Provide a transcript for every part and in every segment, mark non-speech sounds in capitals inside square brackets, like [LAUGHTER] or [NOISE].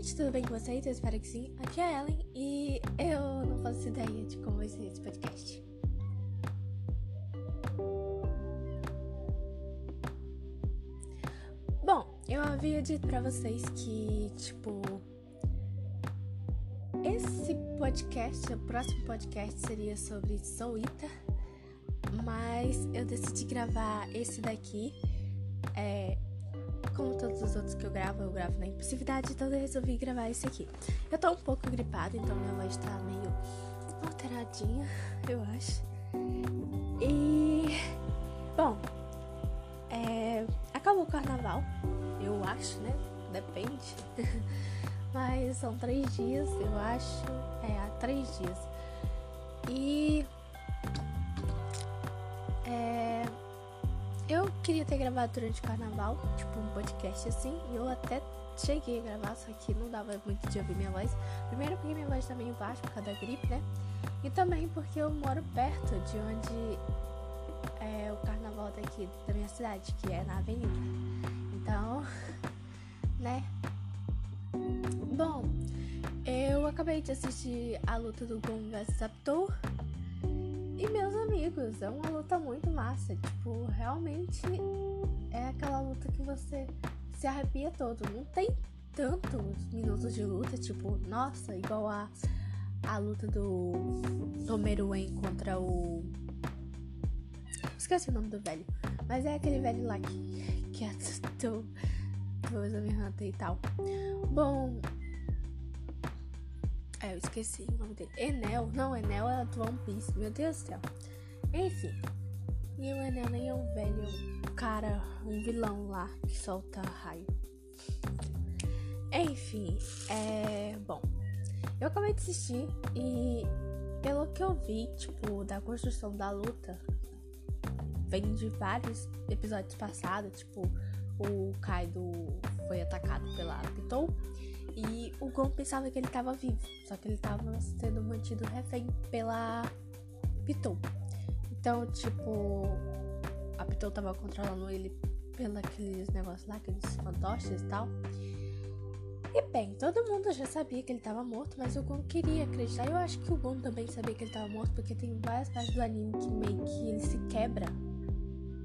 gente, tudo bem com vocês? Eu espero que sim. Aqui é a Ellen e eu não faço ideia de como vai ser esse podcast. Bom, eu havia dito pra vocês que, tipo, esse podcast, o próximo podcast seria sobre Souita, mas eu decidi gravar esse daqui. É, como todos os outros que eu gravo, eu gravo na impulsividade, então eu resolvi gravar esse aqui. Eu tô um pouco gripada, então minha voz tá meio alteradinha, eu acho. E. Bom, é, acabou o carnaval, eu acho, né? Depende. [LAUGHS] Mas são três dias, eu acho. É, há três dias. E. queria ter gravado durante o carnaval, tipo um podcast assim, e eu até cheguei a gravar, só que não dava muito de ouvir minha voz. Primeiro porque minha voz tá meio baixa por causa da gripe, né? E também porque eu moro perto de onde é o carnaval daqui da minha cidade, que é na avenida. Então, [LAUGHS] né? Bom, eu acabei de assistir a luta do Gon vs Abdul. E meus amigos, é uma luta muito massa. Tipo, realmente é aquela luta que você se arrepia todo. Não tem tantos minutos de luta, tipo, nossa, igual a, a luta do Tomeruem contra o. Esqueci o nome do velho. Mas é aquele velho lá que, que assustou do Exame Hunter e tal. Bom, é, eu esqueci o nome dele. Enel? Não, Enel é do One Piece. Meu Deus do céu. Enfim. E o Enel nem é um velho cara, um vilão lá que solta raio. Enfim, é. Bom. Eu acabei de assistir e pelo que eu vi, tipo, da construção da luta, vem de vários episódios passados, tipo, o Kaido foi atacado pela Pitou e o Gon pensava que ele estava vivo, só que ele estava sendo mantido refém pela Pitou. Então, tipo, a Pitou tava controlando ele pelos negócios lá, aqueles fantoches e tal. E bem, todo mundo já sabia que ele estava morto, mas o Gon queria acreditar. Eu acho que o Gon também sabia que ele estava morto, porque tem várias partes do anime que meio que ele se quebra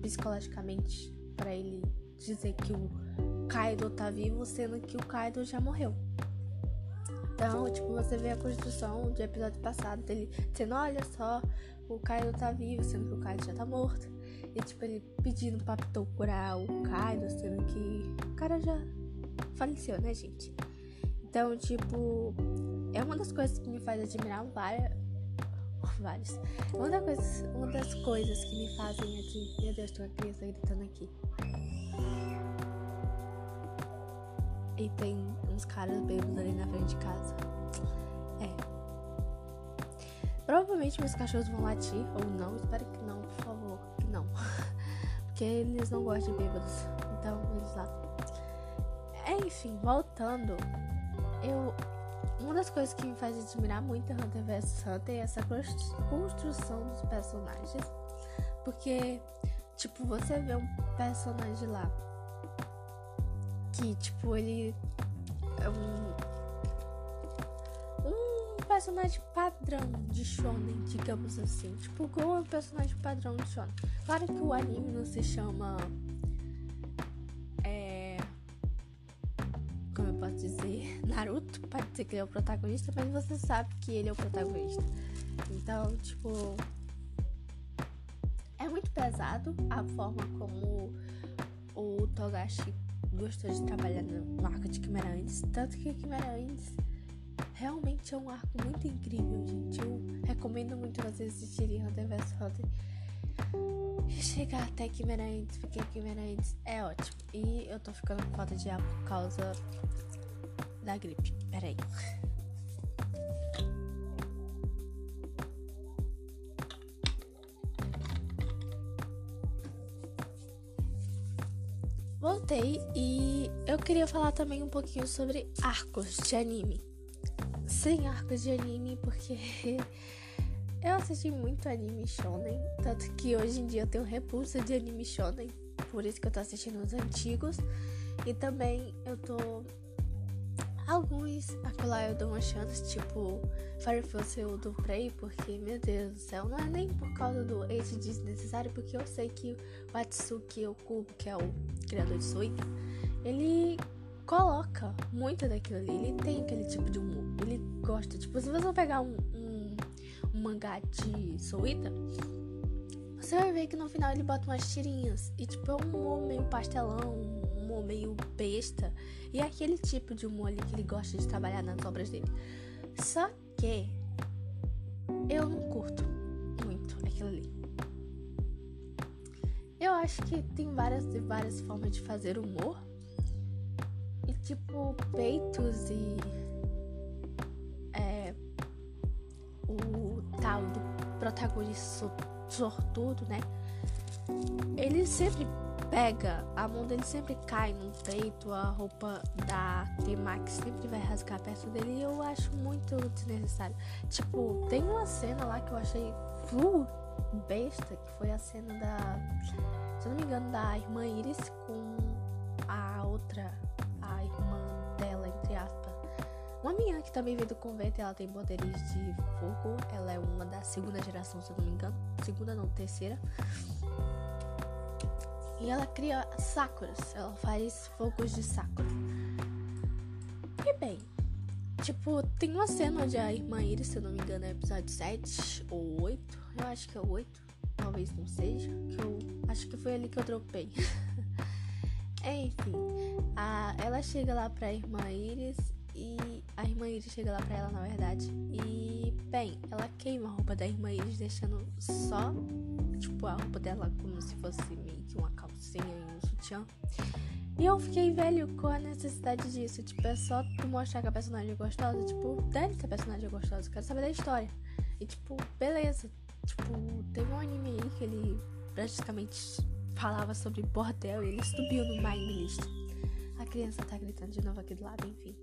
psicologicamente para ele dizer que o Kaido tá vivo, sendo que o Kaido já morreu. Então, tipo, você vê a construção do episódio passado dele dizendo, olha só, o Kaido tá vivo, sendo que o Kaido já tá morto. E tipo, ele pedindo pra Pitou curar o Kaido, sendo que o cara já faleceu, né, gente? Então, tipo, é uma das coisas que me faz admirar várias. [LAUGHS] Vários. Uma das, coisas, uma das coisas que me fazem aqui. Meu Deus, tem uma criança gritando aqui. E tem uns caras bêbados ali na frente de casa. É. Provavelmente meus cachorros vão latir, ou não. Espero que não, por favor. Que não. [LAUGHS] Porque eles não gostam de bêbados. Então eles latem. Enfim, voltando. Eu. Uma das coisas que me faz admirar muito Hunter vs Hunter é essa construção dos personagens. Porque, tipo, você vê um personagem lá que, tipo, ele é um, um personagem padrão de shonen, digamos assim. Tipo, Go é um personagem padrão de shonen. Claro que o anime não se chama. É. Como eu posso dizer? [LAUGHS] Naruto, pode dizer que ele é o protagonista, mas você sabe que ele é o protagonista. Então, tipo. É muito pesado a forma como o Togashi gostou de trabalhar no arco de Quimerandes. Tanto que Quimerandes realmente é um arco muito incrível, gente. Eu recomendo muito vocês assistirem Hunter vs Hunter. Chegar até Quimerandes, porque Quimerandes é ótimo. E eu tô ficando com falta de ar por causa da gripe. Peraí. Voltei e eu queria falar também um pouquinho sobre arcos de anime. Sim, arcos de anime, porque [LAUGHS] eu assisti muito anime shonen, tanto que hoje em dia eu tenho repulsa de anime shonen, por isso que eu tô assistindo os antigos. E também eu tô Alguns, acolá eu dou uma chance, tipo Firefox eu do Prey, porque, meu Deus do céu, não é nem por causa do age desnecessário, porque eu sei que o Atsuki Okubo, que é o criador de Suíta, ele coloca muito daquilo ali, ele tem aquele tipo de humor, ele gosta, tipo, se você pegar um, um, um mangá de Suíta, você vai ver que no final ele bota umas tirinhas, e tipo, é um humor meio pastelão, humor meio besta. E é aquele tipo de humor ali que ele gosta de trabalhar nas obras dele. Só que eu não curto muito aquilo ali. Eu acho que tem várias e várias formas de fazer humor. E tipo, peitos e. É. O tal do protagonista sortudo, né? Ele sempre pega, a mão dele sempre cai no peito, a roupa da T-Max sempre vai rasgar perto dele e eu acho muito desnecessário. Tipo, tem uma cena lá que eu achei flu besta, que foi a cena da, se eu não me engano, da irmã Iris com a outra, a irmã dela, entre aspas. Uma menina que também veio do convento, ela tem poderes de fogo, ela é uma da segunda geração, se eu não me engano, segunda não, terceira. E ela cria sakuras. Ela faz fogos de sakura. E bem, tipo, tem uma cena onde a irmã Iris, se eu não me engano, é episódio 7 ou 8. Eu acho que é o 8. Talvez não seja. Que eu acho que foi ali que eu dropei. [LAUGHS] Enfim, a, ela chega lá pra irmã Iris e a irmã Iris chega lá pra ela, na verdade. E, bem, ela queima a roupa da irmã Iris, deixando só, tipo, a roupa dela como se fosse meio que uma calcinha e um sutiã. E eu fiquei velho com a necessidade disso. Tipo, é só tu mostrar que a personagem é gostosa. Tipo, dane que a personagem é gostosa. Eu quero saber da história. E, tipo, beleza. Tipo, teve um anime aí que ele praticamente falava sobre bordel e ele subiu no My List. A criança tá gritando de novo aqui do lado, enfim.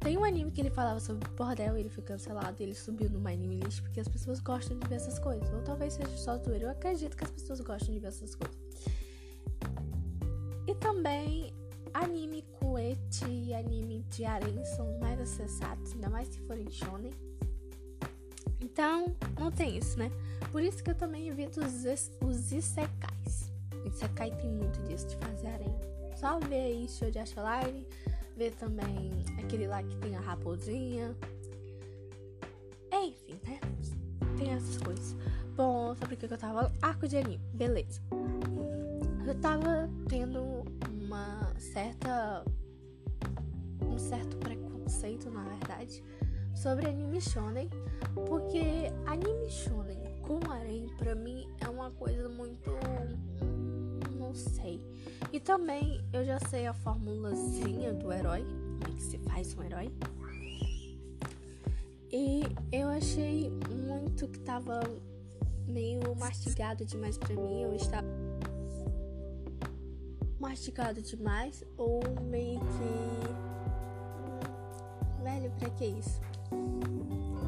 Tem um anime que ele falava sobre bordel e ele foi cancelado e ele subiu no My Anime List porque as pessoas gostam de ver essas coisas. Ou talvez seja só zoeira. Eu acredito que as pessoas gostam de ver essas coisas. E também anime Kuete e anime de harem são mais acessados, ainda mais se forem shonen. Então, não tem isso, né? Por isso que eu também evito os, os isekais. Isekai tem muito disso de fazer harem. Só ver aí show de Ashline Ver também aquele lá que tem a raposinha. Enfim, né? Tem essas coisas. Bom, sobre o que eu tava? Arco de anime, beleza. Eu tava tendo uma certa. um certo preconceito, na verdade, sobre anime shonen. Porque anime shonen com harem, pra mim, é uma coisa muito não sei. E também eu já sei a formulazinha do herói, como é que se faz um herói. E eu achei muito que tava meio mastigado demais pra mim. Eu estava mastigado demais ou meio que. Hum, velho, pra que isso?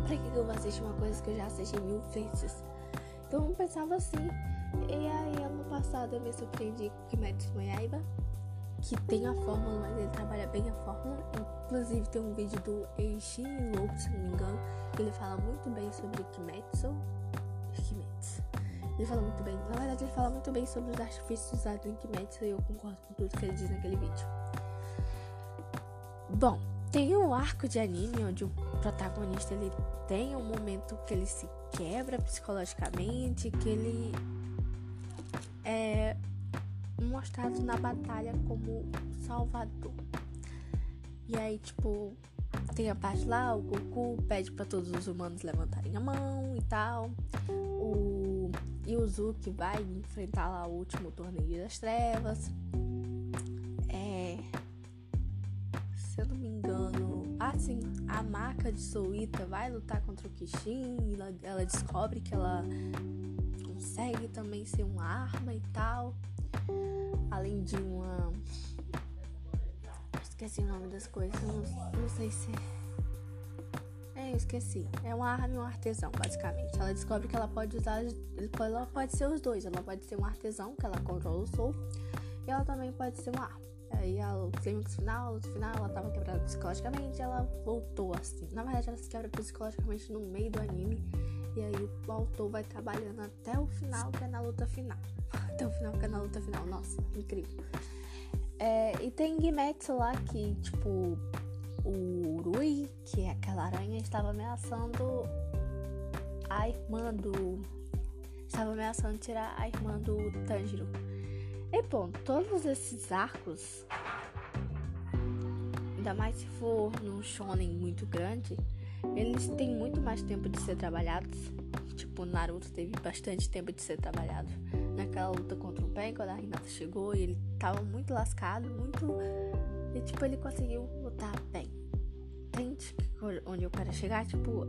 Pra que eu vou assistir uma coisa que eu já assisti mil vezes? Então eu pensava assim. E aí, ano passado, eu me surpreendi com Kimetsu no Yaiba, que tem a fórmula, mas ele trabalha bem a fórmula. Inclusive, tem um vídeo do Eishi Lobo, se não me engano, que ele fala muito bem sobre Kimetsu. Kimetsu. Ele fala muito bem. Na verdade, ele fala muito bem sobre os artifícios usados em Kimetsu e eu concordo com tudo que ele diz naquele vídeo. Bom, tem um arco de anime onde o protagonista ele tem um momento que ele se quebra psicologicamente, que ele é mostrado na batalha como salvador. E aí, tipo, tem a parte lá, o Goku pede para todos os humanos levantarem a mão e tal. O Yuzuki vai enfrentar lá o último torneio das trevas. É. Se eu não me engano. Assim, a marca de Soita vai lutar contra o Kishin. Ela, ela descobre que ela consegue também ser uma arma e tal. Além de uma. Esqueci o nome das coisas, não, não sei se. É, eu esqueci. É uma arma e um artesão, basicamente. Ela descobre que ela pode usar. Ela pode ser os dois. Ela pode ser um artesão, que ela controla o sol. E ela também pode ser uma arma. Aí a clímax final, luta final, ela tava quebrada psicologicamente, ela voltou assim. Na verdade, ela se quebra psicologicamente no meio do anime. E aí o autor vai trabalhando até o final, que é na luta final. [LAUGHS] Até o final, que é na luta final. Nossa, incrível. É, e tem Gimetsu lá que, tipo, o Rui, que é aquela aranha, estava ameaçando a irmã do. Estava ameaçando tirar a irmã do Tanjiro. E bom, todos esses arcos, ainda mais se for num shonen muito grande, eles têm muito mais tempo de ser trabalhados. Tipo, Naruto teve bastante tempo de ser trabalhado. Naquela luta contra o Pen, quando a Hinata chegou e ele tava muito lascado, muito. E tipo, ele conseguiu lutar bem. Entende onde eu quero chegar? Tipo,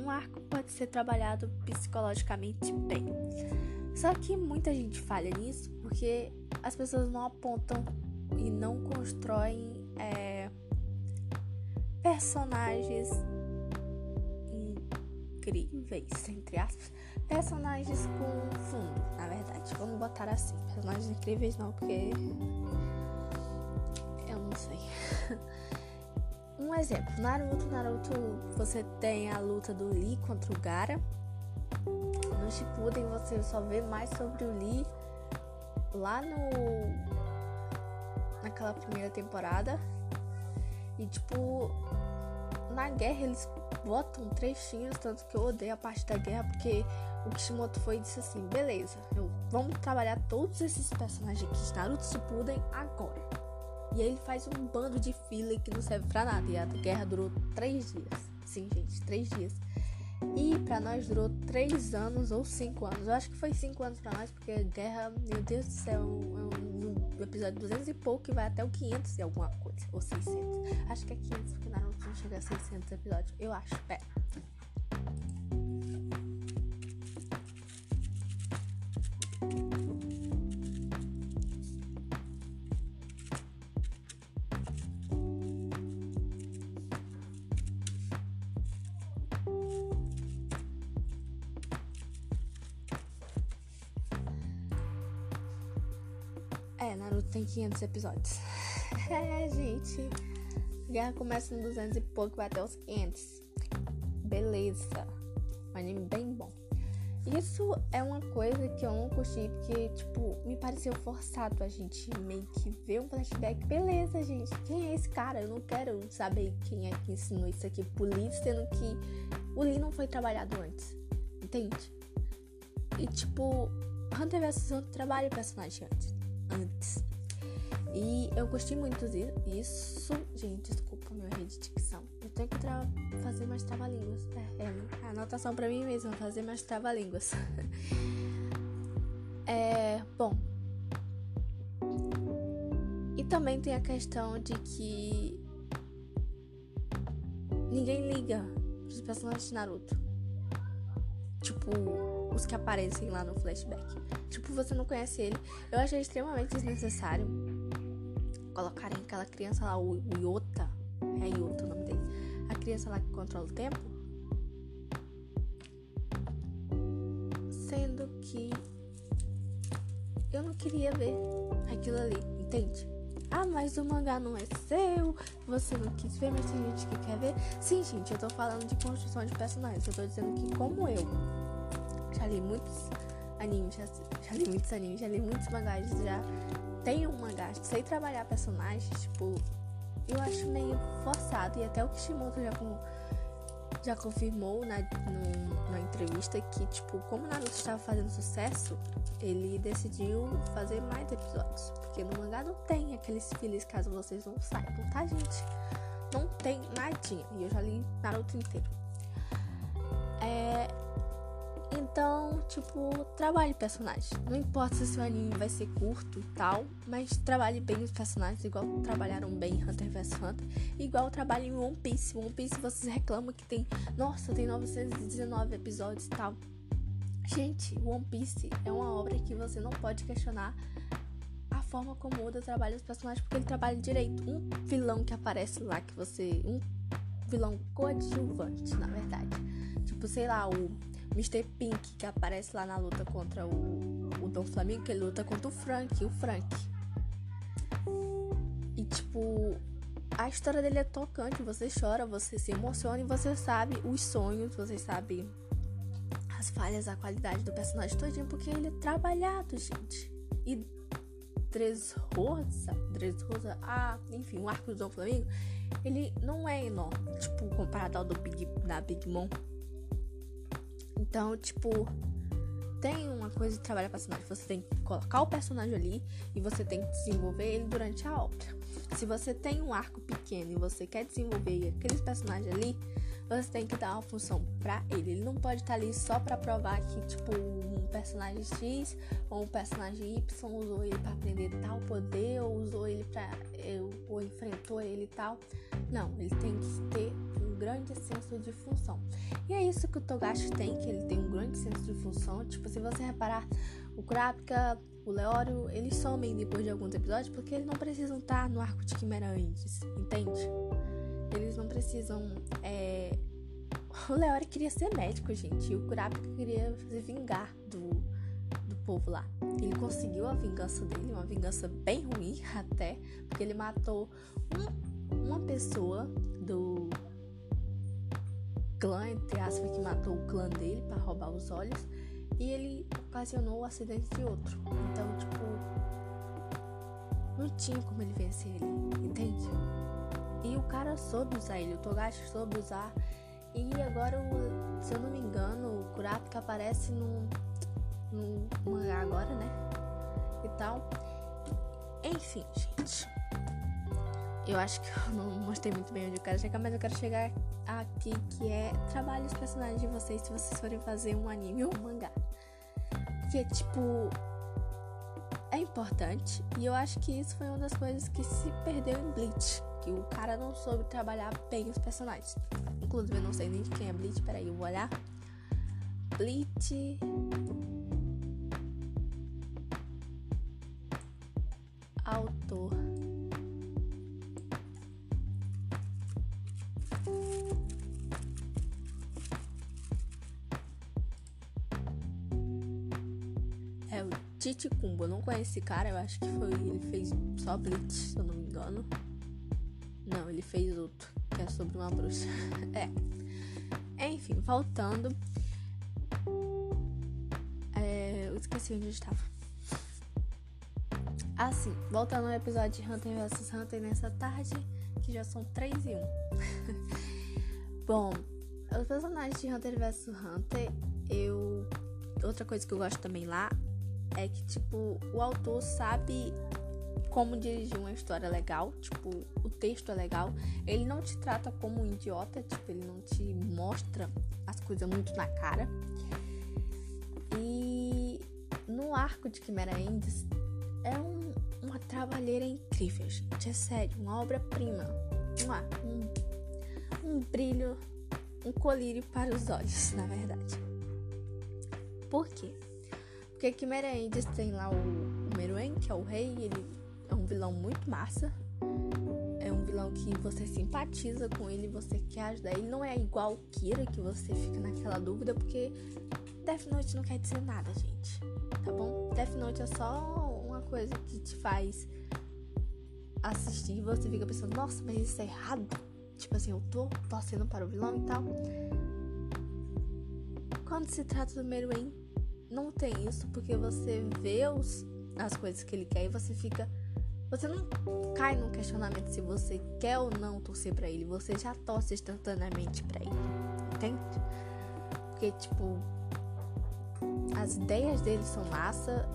um arco pode ser trabalhado psicologicamente bem. Só que muita gente falha nisso porque as pessoas não apontam e não constroem é, personagens incríveis, entre aspas, personagens com fundo, na verdade. Vamos botar assim, personagens incríveis não, porque eu não sei. [LAUGHS] um exemplo, Naruto, Naruto, você tem a luta do Lee contra o Gara no Shippuden você só vê mais sobre o Lee lá no naquela primeira temporada. E tipo, na guerra eles botam trechinhos, tanto que eu odeio a parte da guerra, porque o Kishimoto foi e disse assim, beleza, eu, vamos trabalhar todos esses personagens aqui de Naruto Shippuden agora. E aí ele faz um bando de fila que não serve pra nada. E a guerra durou três dias. Sim, gente, três dias. E para nós durou 3 anos ou 5 anos. Eu acho que foi 5 anos para nós, porque guerra, meu Deus do céu, é um, um episódio 200 e pouco e vai até o 500 e alguma coisa. Ou 600. Acho que é 500, porque Naruto não chega a 600 episódios. Eu acho. Pera. Tem 500 episódios. [LAUGHS] é, gente. Guerra começa no 200 e pouco, vai até os 500. Beleza. Um anime bem bom. Isso é uma coisa que eu não curti, porque, tipo, me pareceu forçado a gente meio que ver um flashback. Beleza, gente, quem é esse cara? Eu não quero saber quem é que ensinou isso aqui pro Lee, sendo que o Lee não foi trabalhado antes. Entende? E, tipo, Hunter vs Hunter trabalha o personagem antes antes. E eu gostei muito disso. Gente, desculpa meu erro de dicção. Eu tenho que fazer mais trava-línguas. É, é a anotação pra mim mesma, fazer mais trava-línguas. [LAUGHS] é, bom. E também tem a questão de que ninguém liga pros personagens de Naruto. Tipo, os que aparecem lá no flashback. Tipo, você não conhece ele. Eu achei extremamente desnecessário colocarem aquela criança lá, o, Iota. É Iota o nome dele. A criança lá que controla o tempo. Sendo que eu não queria ver aquilo ali, entende? Ah, mas o mangá não é seu, você não quis ver, mas tem gente que quer ver. Sim, gente, eu tô falando de construção de personagens. Eu tô dizendo que, como eu já li muitos animes, já, já li muitos animes, já li muitos mangás, já tenho um mangá, sei trabalhar personagens, tipo, eu acho meio forçado. E até o Kishimoto já, com, já confirmou na, no, na entrevista que, tipo, como Naruto estava fazendo sucesso, ele decidiu fazer mais episódios. Porque no mangá não tem aqueles filhos, caso vocês não saibam, tá, gente? Não tem nadinha. E eu já li Naruto inteiro. Então, tipo, trabalhe personagens. Não importa se seu anime vai ser curto e tal, mas trabalhe bem os personagens, igual trabalharam bem em Hunter vs Hunter, igual trabalhem em One Piece. One Piece vocês reclamam que tem, nossa, tem 919 episódios e tal. Gente, One Piece é uma obra que você não pode questionar a forma como Oda trabalha os personagens, porque ele trabalha direito. Um vilão que aparece lá, que você. Um vilão coadjuvante, na verdade. Tipo, sei lá, o Mr. Pink, que aparece lá na luta contra o, o Dom Flamingo, que ele luta contra o Frank, o Frank. tipo, a história dele é tocante. Você chora, você se emociona e você sabe os sonhos, você sabe as falhas, a qualidade do personagem todinho, porque ele é trabalhado, gente. E Dressrosa, Dressrosa, ah, enfim, o arco do Flamengo, ele não é enorme, tipo, comparado ao do Big, da Big Mom. Então, tipo, tem uma coisa de trabalhar personagem. Você tem que colocar o personagem ali e você tem que desenvolver ele durante a obra. Se você tem um arco pequeno e você quer desenvolver aqueles personagens ali, você tem que dar uma função para ele. Ele não pode estar ali só para provar que, tipo, personagem X ou um personagem Y usou ele para aprender tal poder, ou usou ele para. ou enfrentou ele tal. Não, ele tem que ter um grande senso de função. E é isso que o Togashi tem, que ele tem um grande senso de função. Tipo, se você reparar, o Kurapika, o Leório, eles somem depois de alguns episódios porque eles não precisam estar no arco de Quimera antes, entende? Eles não precisam. É... O Leori queria ser médico, gente. E o Kurapika queria se vingar do, do povo lá. Ele conseguiu a vingança dele, uma vingança bem ruim [LAUGHS] até, porque ele matou um, uma pessoa do clã, entre aspas, que matou o clã dele para roubar os olhos. E ele ocasionou o acidente de outro. Então, tipo, não tinha como ele vencer ele, entende? E o cara soube usar ele, o Togashi soube usar. E agora, se eu não me engano, o Kurapika aparece no, no mangá agora, né? E tal. Enfim, gente. Eu acho que [LAUGHS] eu não mostrei muito bem onde eu quero chegar, mas eu quero chegar aqui, que é trabalhe os personagens de vocês se vocês forem fazer um anime ou um mangá. Que é tipo. É importante. E eu acho que isso foi uma das coisas que se perdeu em Bleach que o cara não soube trabalhar bem os personagens. Inclusive, eu não sei nem de quem é Bleach. Peraí, eu vou olhar. Bleach. Autor. É o Titi Kumbo. Eu não conheço esse cara. Eu acho que foi. Ele fez só Bleach, se eu não me engano. Não, ele fez outro, que é sobre uma bruxa. [LAUGHS] é. Enfim, voltando. É, eu esqueci onde eu estava. Assim, voltando ao episódio de Hunter vs Hunter nessa tarde, que já são 3 e 1. Bom, os personagens de Hunter vs Hunter, eu. Outra coisa que eu gosto também lá é que, tipo, o autor sabe como dirigir uma história legal, tipo, o texto é legal. Ele não te trata como um idiota, tipo, ele não te mostra as coisas muito na cara. E no arco de Quimera Ends é um, uma trabalheira incrível, gente. É sério, uma obra-prima. Um, um brilho, um colírio para os olhos, na verdade. Por quê? Porque Quimera Ends tem lá o, o Meruem, que é o rei, ele é um vilão muito massa. É um vilão que você simpatiza com ele, você quer ajudar. Ele não é igual o Kira, que você fica naquela dúvida, porque Death Note não quer dizer nada, gente. Tá bom? Death Note é só uma coisa que te faz assistir e você fica pensando, nossa, mas isso é errado. Tipo assim, eu tô torcendo para o vilão e tal. Quando se trata do Meruem, não tem isso, porque você vê os, as coisas que ele quer e você fica você não cai no questionamento se você quer ou não torcer para ele. Você já torce instantaneamente para ele. Entende? Porque, tipo, as ideias dele são massa.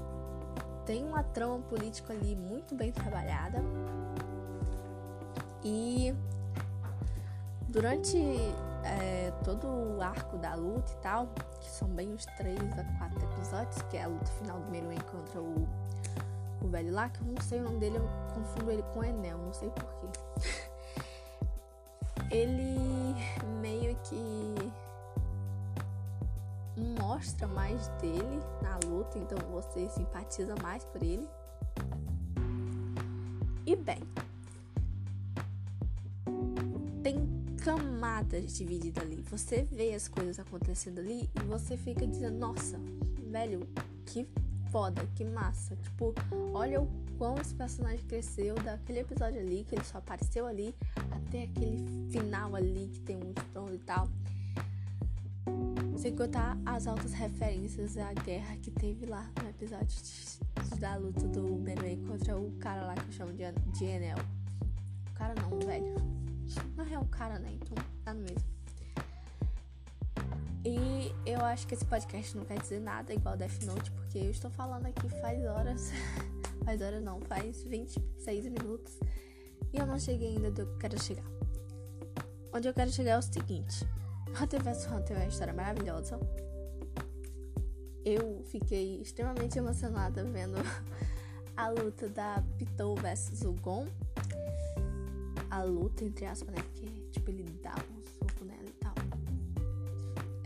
Tem uma trama política ali muito bem trabalhada. E durante é, todo o arco da luta e tal, que são bem os três a quatro episódios, que é a luta final do primeiro contra o o velho lá, que eu não sei o nome dele, eu confundo ele com Enel, não sei porquê. [LAUGHS] ele meio que mostra mais dele na luta, então você simpatiza mais por ele. E bem, tem camadas divididas ali. Você vê as coisas acontecendo ali e você fica dizendo: Nossa, velho, que foda, que massa. Tipo, olha o como esse personagem cresceu daquele episódio ali, que ele só apareceu ali, até aquele final ali que tem um trono e tal. Sem contar as altas referências à guerra que teve lá no episódio de, da luta do Meruem contra o cara lá que eu chamo de, de Enel. O cara não, velho. Não é um cara, né? Então tá no mesmo. E eu acho que esse podcast não quer dizer nada igual Death Note, porque eu estou falando aqui faz horas. [LAUGHS] faz horas não, faz 26 minutos. E eu não cheguei ainda onde eu quero chegar. Onde eu quero chegar é o seguinte. Hunter vs Hunter é uma história maravilhosa. Eu fiquei extremamente emocionada vendo [LAUGHS] a luta da Pitou versus o Gon. A luta, entre aspas, né? Porque, tipo, ele dá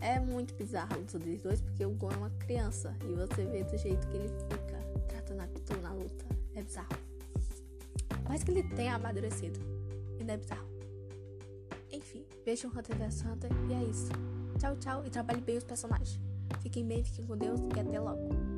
É muito bizarro a luta dos dois, porque o Gon é uma criança. E você vê do jeito que ele fica tratando a Pitou na luta. É bizarro. Mas que ele tenha amadurecido. Ainda é bizarro. Enfim, vejam Hunter vs Hunter e é isso. Tchau, tchau e trabalhe bem os personagens. Fiquem bem, fiquem com Deus e até logo.